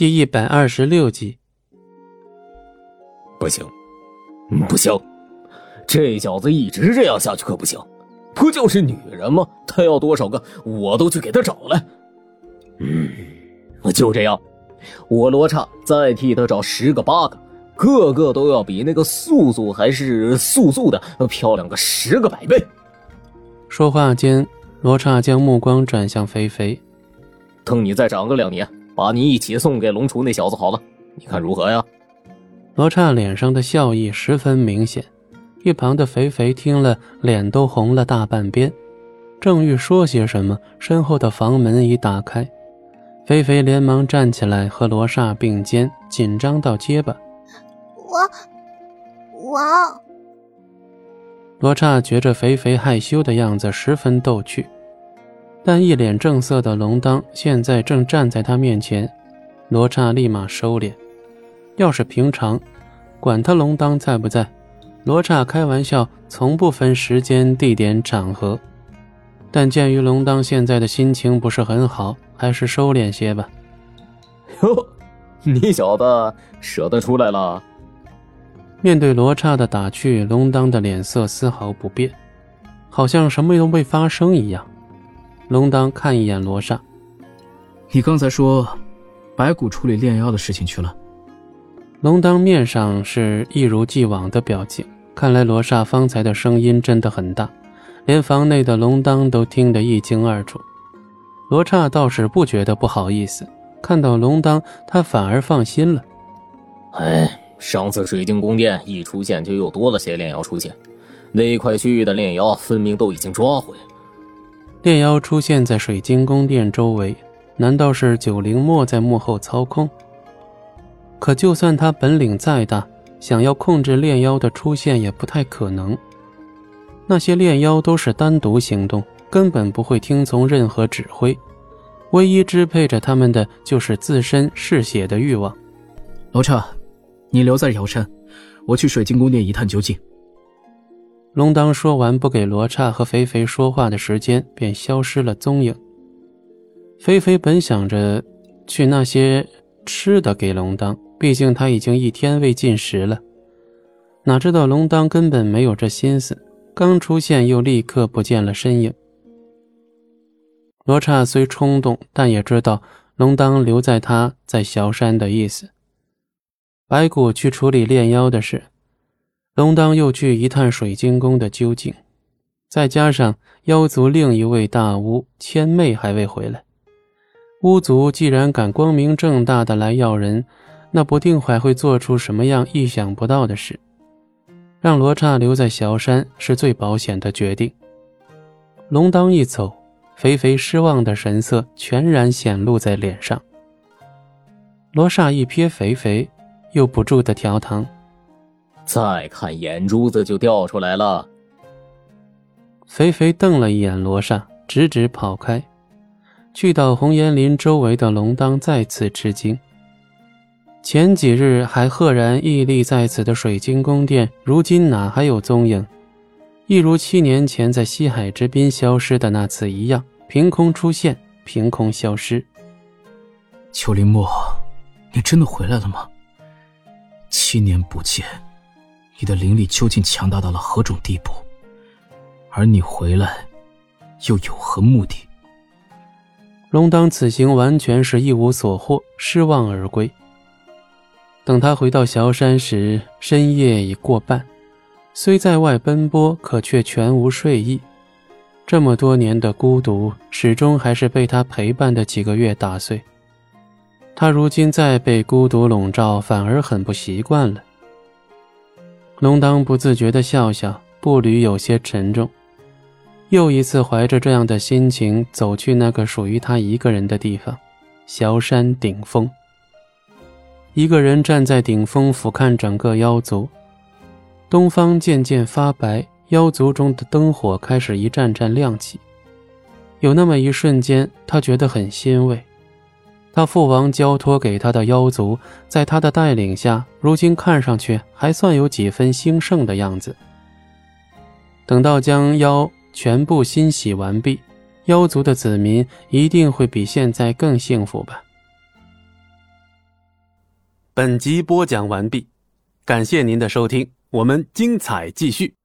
第一百二十六集，不行，不行，这小子一直这样下去可不行。不就是女人吗？他要多少个，我都去给他找来。嗯，就这样，我罗刹再替他找十个八个，个个都要比那个素素还是素素的漂亮个十个百倍。说话间，罗刹将目光转向肥肥，等你再长个两年。把你一起送给龙厨那小子好了，你看如何呀？罗刹脸上的笑意十分明显，一旁的肥肥听了，脸都红了大半边。正欲说些什么，身后的房门已打开，肥肥连忙站起来和罗刹并肩，紧张到结巴：“我，我。”罗刹觉着肥肥害羞的样子十分逗趣。但一脸正色的龙当现在正站在他面前，罗刹立马收敛。要是平常，管他龙当在不在，罗刹开玩笑从不分时间、地点、场合。但鉴于龙当现在的心情不是很好，还是收敛些吧。哟，你小子舍得出来了？面对罗刹的打趣，龙当的脸色丝毫不变，好像什么都没发生一样。龙当看一眼罗刹，你刚才说白骨处理炼妖的事情去了。龙当面上是一如既往的表情，看来罗刹方才的声音真的很大，连房内的龙当都听得一清二楚。罗刹倒是不觉得不好意思，看到龙当，他反而放心了。哎，上次水晶宫殿一出现，就又多了些炼妖出现，那块区域的炼妖分明都已经抓回。炼妖出现在水晶宫殿周围，难道是九灵墨在幕后操控？可就算他本领再大，想要控制炼妖的出现也不太可能。那些炼妖都是单独行动，根本不会听从任何指挥，唯一支配着他们的就是自身嗜血的欲望。罗刹，你留在瑶山，我去水晶宫殿一探究竟。龙当说完，不给罗刹和肥肥说话的时间，便消失了踪影。肥肥本想着去那些吃的给龙当，毕竟他已经一天未进食了。哪知道龙当根本没有这心思，刚出现又立刻不见了身影。罗刹虽冲动，但也知道龙当留在他在萧山的意思。白骨去处理炼妖的事。龙当又去一探水晶宫的究竟，再加上妖族另一位大巫千妹还未回来，巫族既然敢光明正大的来要人，那不定还会做出什么样意想不到的事。让罗刹留在小山是最保险的决定。龙当一走，肥肥失望的神色全然显露在脸上。罗刹一瞥肥肥，又不住的调堂。再看眼珠子就掉出来了。肥肥瞪了一眼罗刹，直直跑开。去到红岩林周围的龙当再次吃惊。前几日还赫然屹立在此的水晶宫殿，如今哪还有踪影？一如七年前在西海之滨消失的那次一样，凭空出现，凭空消失。秋林墨，你真的回来了吗？七年不见。你的灵力究竟强大到了何种地步？而你回来，又有何目的？龙当此行完全是一无所获，失望而归。等他回到萧山时，深夜已过半，虽在外奔波，可却全无睡意。这么多年的孤独，始终还是被他陪伴的几个月打碎。他如今再被孤独笼罩，反而很不习惯了。龙当不自觉地笑笑，步履有些沉重。又一次怀着这样的心情走去那个属于他一个人的地方——萧山顶峰。一个人站在顶峰俯瞰整个妖族。东方渐渐发白，妖族中的灯火开始一盏盏亮起。有那么一瞬间，他觉得很欣慰。他父王交托给他的妖族，在他的带领下，如今看上去还算有几分兴盛的样子。等到将妖全部欣洗完毕，妖族的子民一定会比现在更幸福吧。本集播讲完毕，感谢您的收听，我们精彩继续。